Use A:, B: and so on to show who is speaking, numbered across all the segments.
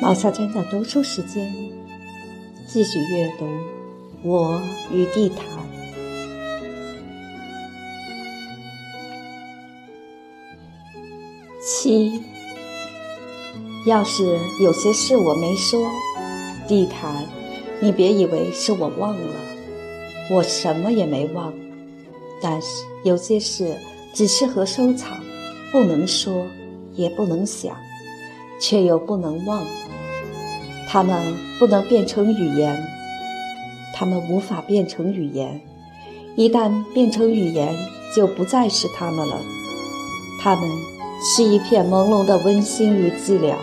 A: 毛小娟的读书时间，继续阅读《我与地毯》。七，要是有些事我没说，地毯，你别以为是我忘了，我什么也没忘。但是有些事只适合收藏，不能说，也不能想，却又不能忘。它们不能变成语言，它们无法变成语言。一旦变成语言，就不再是它们了。它们是一片朦胧的温馨与寂寥，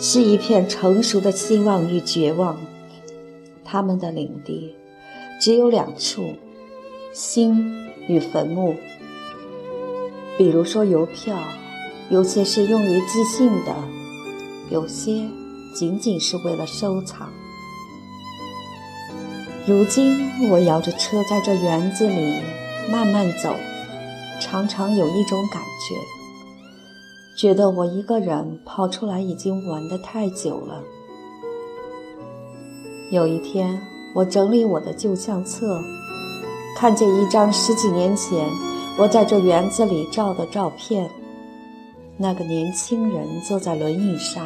A: 是一片成熟的希望与绝望。它们的领地只有两处：心与坟墓。比如说邮票，有些是用于寄信的，有些。仅仅是为了收藏。如今我摇着车在这园子里慢慢走，常常有一种感觉，觉得我一个人跑出来已经玩得太久了。有一天，我整理我的旧相册，看见一张十几年前我在这园子里照的照片，那个年轻人坐在轮椅上。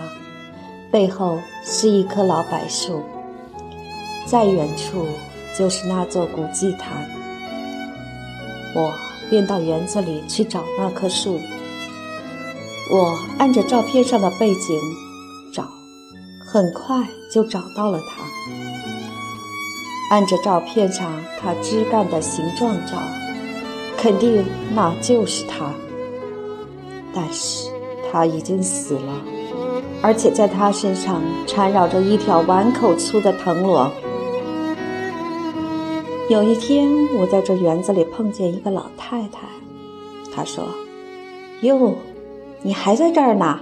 A: 背后是一棵老柏树，再远处就是那座古祭坛。我便到园子里去找那棵树。我按着照片上的背景找，很快就找到了它。按着照片上它枝干的形状找，肯定那就是它。但是它已经死了。而且在他身上缠绕着一条碗口粗的藤萝。有一天，我在这园子里碰见一个老太太，她说：“哟，你还在这儿呢？”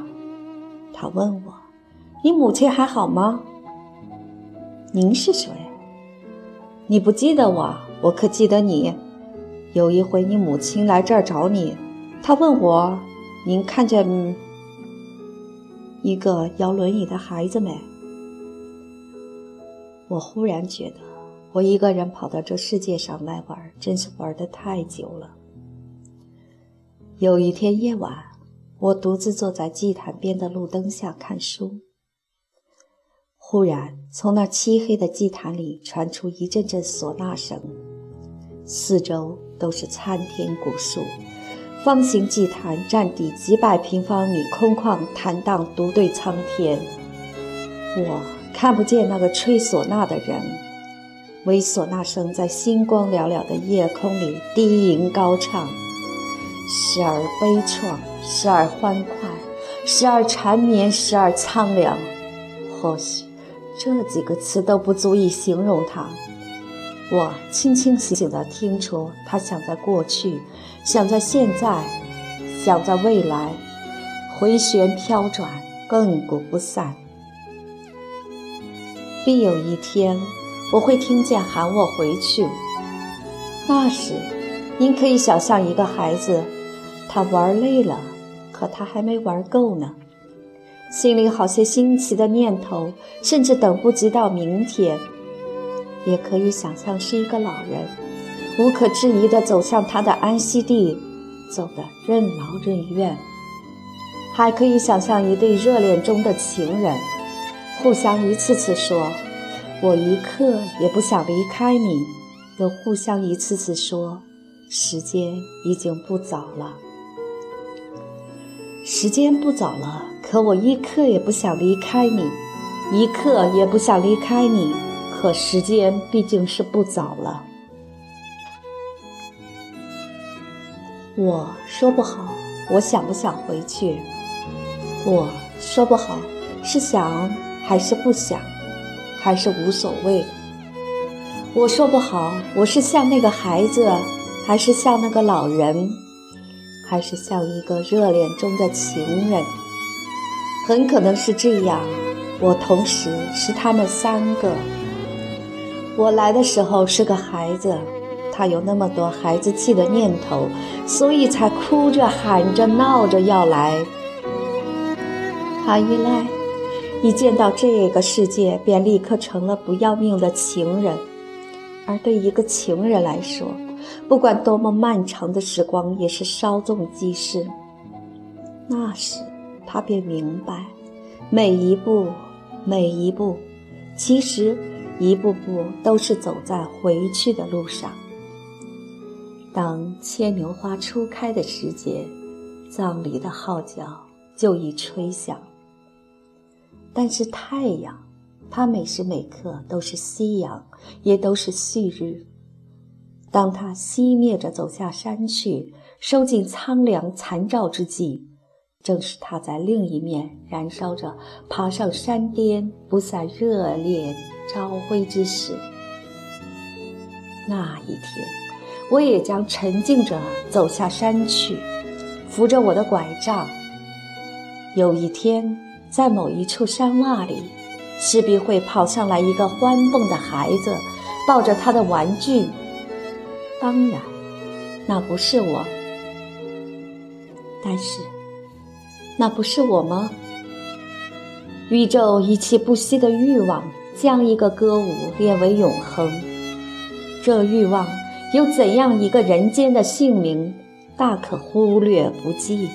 A: 她问我：“你母亲还好吗？”“您是谁？”“你不记得我，我可记得你。有一回你母亲来这儿找你，她问我：‘您看见？’”一个摇轮椅的孩子们？我忽然觉得，我一个人跑到这世界上来玩，真是玩的太久了。有一天夜晚，我独自坐在祭坛边的路灯下看书，忽然从那漆黑的祭坛里传出一阵阵唢呐声，四周都是参天古树。方形祭坛占地几百平方米，空旷坦荡，独对苍天。我看不见那个吹唢呐的人，唯唢呐声在星光寥寥的夜空里低吟高唱，时而悲怆，时而欢快，时而缠绵，时而苍凉。或许这几个词都不足以形容它。我清清醒醒地听出，他想在过去。想在现在，想在未来，回旋飘转，亘古不散。必有一天，我会听见喊我回去。那时，您可以想象一个孩子，他玩累了，可他还没玩够呢，心里好些新奇的念头，甚至等不及到明天。也可以想象是一个老人。无可置疑地走向他的安息地，走得任劳任怨。还可以想象一对热恋中的情人，互相一次次说：“我一刻也不想离开你。”又互相一次次说：“时间已经不早了。”时间不早了，可我一刻也不想离开你，一刻也不想离开你。可时间毕竟是不早了。我说不好，我想不想回去？我说不好，是想还是不想，还是无所谓？我说不好，我是像那个孩子，还是像那个老人，还是像一个热恋中的情人？很可能是这样，我同时是他们三个。我来的时候是个孩子。他有那么多孩子气的念头，所以才哭着、喊着、闹着要来。他一来，一见到这个世界，便立刻成了不要命的情人。而对一个情人来说，不管多么漫长的时光，也是稍纵即逝。那时，他便明白，每一步，每一步，其实一步步都是走在回去的路上。当牵牛花初开的时节，葬礼的号角就已吹响。但是太阳，它每时每刻都是夕阳，也都是旭日。当它熄灭着走下山去，收尽苍凉残照之际，正是它在另一面燃烧着，爬上山巅不散热烈朝晖之时。那一天，我也将沉静着走下山去，扶着我的拐杖。有一天，在某一处山洼里，势必会跑上来一个欢蹦的孩子，抱着他的玩具。当然，那不是我。但是，那不是我吗？宇宙一切不息的欲望，将一个歌舞列为永恒。这欲望有怎样一个人间的姓名，大可忽略不计。